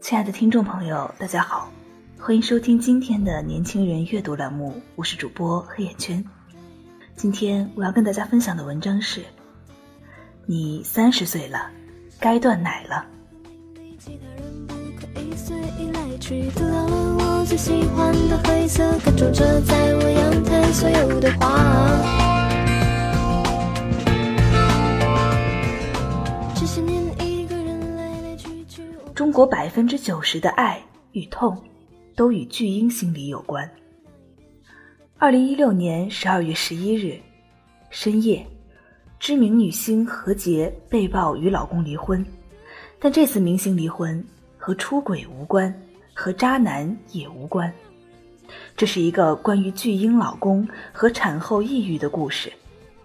亲爱的听众朋友，大家好，欢迎收听今天的年轻人阅读栏目，我是主播黑眼圈。今天我要跟大家分享的文章是：你三十岁了，该断奶了。中国百分之九十的爱与痛，都与巨婴心理有关。二零一六年十二月十一日深夜，知名女星何洁被曝与老公离婚，但这次明星离婚和出轨无关，和渣男也无关。这是一个关于巨婴老公和产后抑郁的故事。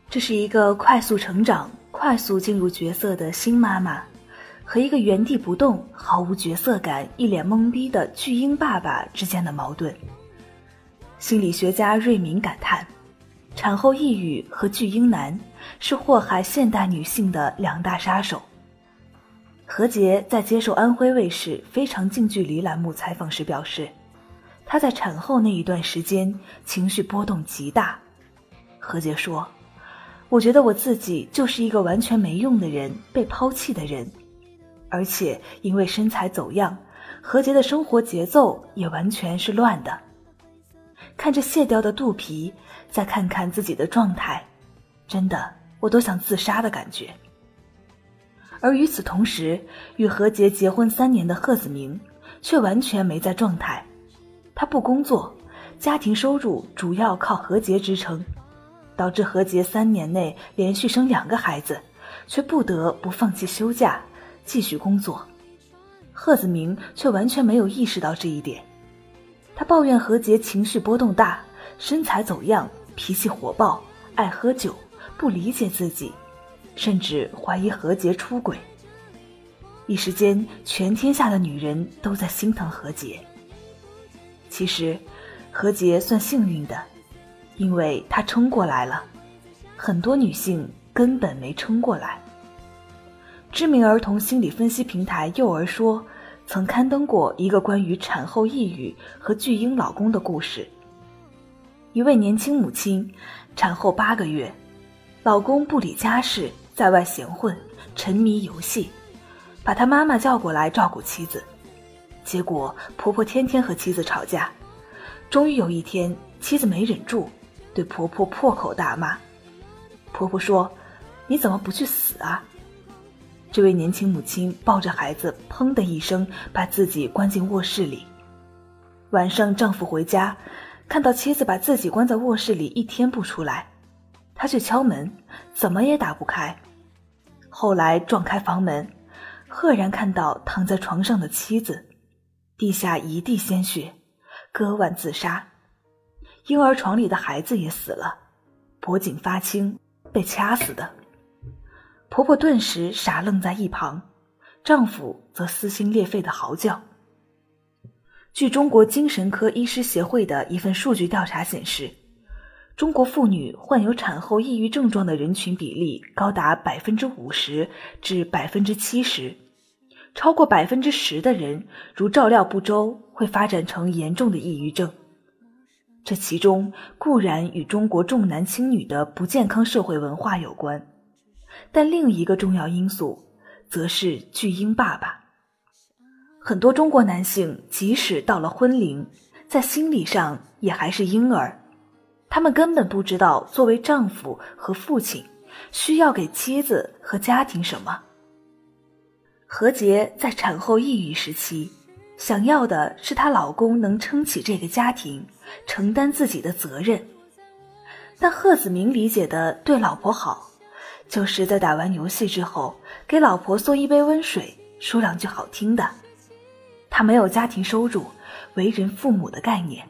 这是一个快速成长、快速进入角色的新妈妈。和一个原地不动、毫无角色感、一脸懵逼的巨婴爸爸之间的矛盾。心理学家瑞敏感叹：产后抑郁和巨婴男是祸害现代女性的两大杀手。何洁在接受安徽卫视《非常近距离》栏目采访时表示，她在产后那一段时间情绪波动极大。何洁说：“我觉得我自己就是一个完全没用的人，被抛弃的人。”而且因为身材走样，何洁的生活节奏也完全是乱的。看着卸掉的肚皮，再看看自己的状态，真的我都想自杀的感觉。而与此同时，与何洁结婚三年的贺子铭却完全没在状态。他不工作，家庭收入主要靠何洁支撑，导致何洁三年内连续生两个孩子，却不得不放弃休假。继续工作，贺子铭却完全没有意识到这一点。他抱怨何洁情绪波动大，身材走样，脾气火爆，爱喝酒，不理解自己，甚至怀疑何洁出轨。一时间，全天下的女人都在心疼何洁。其实，何洁算幸运的，因为她撑过来了，很多女性根本没撑过来。知名儿童心理分析平台“幼儿说”曾刊登过一个关于产后抑郁和巨婴老公的故事。一位年轻母亲，产后八个月，老公不理家事，在外闲混，沉迷游戏，把他妈妈叫过来照顾妻子。结果婆婆天天和妻子吵架，终于有一天，妻子没忍住，对婆婆破口大骂。婆婆说：“你怎么不去死啊？”这位年轻母亲抱着孩子，砰的一声把自己关进卧室里。晚上，丈夫回家，看到妻子把自己关在卧室里一天不出来，他去敲门，怎么也打不开。后来撞开房门，赫然看到躺在床上的妻子，地下一地鲜血，割腕自杀。婴儿床里的孩子也死了，脖颈发青，被掐死的。婆婆顿时傻愣在一旁，丈夫则撕心裂肺的嚎叫。据中国精神科医师协会的一份数据调查显示，中国妇女患有产后抑郁症状的人群比例高达百分之五十至百分之七十，超过百分之十的人如照料不周会发展成严重的抑郁症。这其中固然与中国重男轻女的不健康社会文化有关。但另一个重要因素，则是巨婴爸爸。很多中国男性即使到了婚龄，在心理上也还是婴儿，他们根本不知道作为丈夫和父亲，需要给妻子和家庭什么。何洁在产后抑郁时期，想要的是她老公能撑起这个家庭，承担自己的责任。但贺子明理解的对老婆好，就是在打完游戏之后给老婆送一杯温水，说两句好听的。他没有家庭收入、为人父母的概念。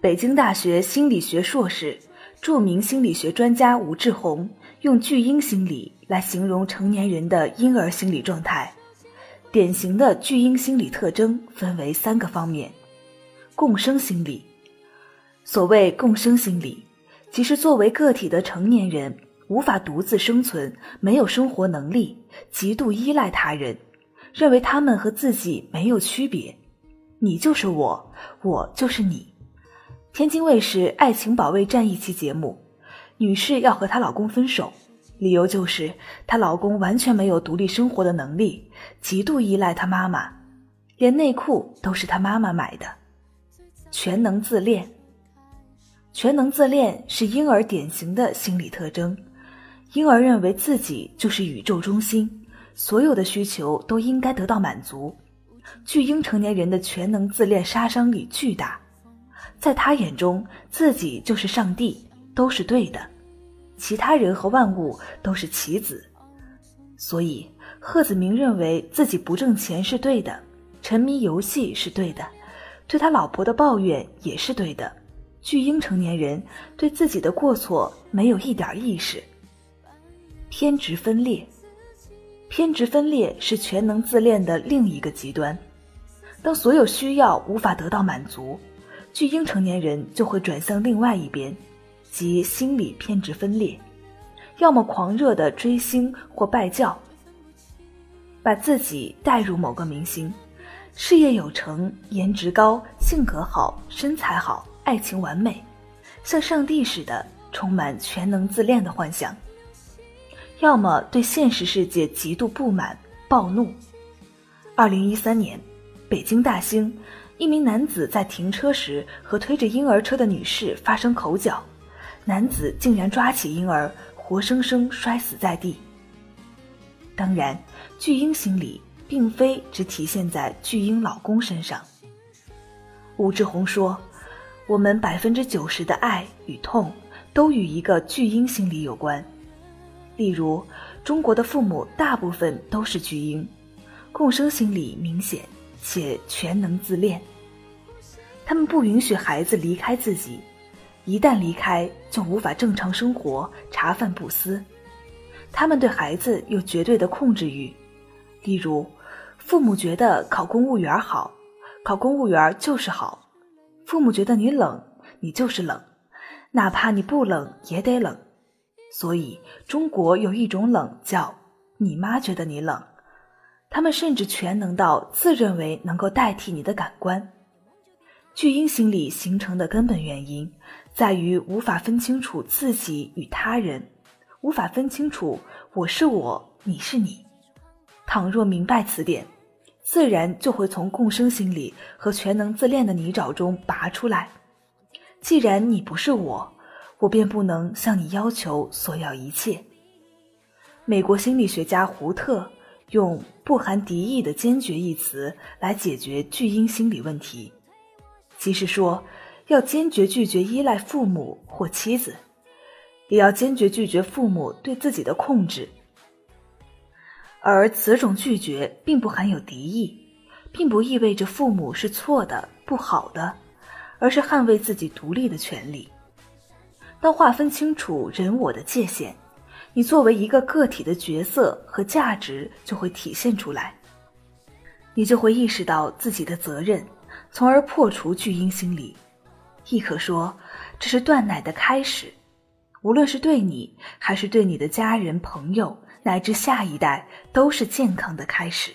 北京大学心理学硕士、著名心理学专家吴志红用巨婴心理来形容成年人的婴儿心理状态。典型的巨婴心理特征分为三个方面：共生心理。所谓共生心理，即是作为个体的成年人无法独自生存，没有生活能力，极度依赖他人，认为他们和自己没有区别，你就是我，我就是你。天津卫视《爱情保卫战》一期节目，女士要和她老公分手。理由就是她老公完全没有独立生活的能力，极度依赖她妈妈，连内裤都是她妈妈买的。全能自恋，全能自恋是婴儿典型的心理特征。婴儿认为自己就是宇宙中心，所有的需求都应该得到满足。巨婴成年人的全能自恋杀伤力巨大，在他眼中自己就是上帝，都是对的。其他人和万物都是棋子，所以贺子明认为自己不挣钱是对的，沉迷游戏是对的，对他老婆的抱怨也是对的。巨婴成年人对自己的过错没有一点意识。偏执分裂，偏执分裂是全能自恋的另一个极端。当所有需要无法得到满足，巨婴成年人就会转向另外一边。即心理偏执分裂，要么狂热的追星或拜教，把自己带入某个明星，事业有成、颜值高、性格好、身材好、爱情完美，像上帝似的充满全能自恋的幻想；要么对现实世界极度不满、暴怒。二零一三年，北京大兴，一名男子在停车时和推着婴儿车的女士发生口角。男子竟然抓起婴儿，活生生摔死在地。当然，巨婴心理并非只体现在巨婴老公身上。武志红说：“我们百分之九十的爱与痛，都与一个巨婴心理有关。例如，中国的父母大部分都是巨婴，共生心理明显且全能自恋，他们不允许孩子离开自己。”一旦离开，就无法正常生活、茶饭不思。他们对孩子有绝对的控制欲，例如，父母觉得考公务员好，考公务员就是好；父母觉得你冷，你就是冷，哪怕你不冷也得冷。所以，中国有一种冷叫“你妈觉得你冷”，他们甚至全能到自认为能够代替你的感官。巨婴心理形成的根本原因。在于无法分清楚自己与他人，无法分清楚我是我，你是你。倘若明白此点，自然就会从共生心理和全能自恋的泥沼中拔出来。既然你不是我，我便不能向你要求索要一切。美国心理学家胡特用不含敌意的坚决一词来解决巨婴心理问题，即是说。要坚决拒绝依赖父母或妻子，也要坚决拒绝父母对自己的控制。而此种拒绝并不含有敌意，并不意味着父母是错的、不好的，而是捍卫自己独立的权利。当划分清楚人我的界限，你作为一个个体的角色和价值就会体现出来，你就会意识到自己的责任，从而破除巨婴心理。亦可说，这是断奶的开始。无论是对你，还是对你的家人、朋友，乃至下一代，都是健康的开始。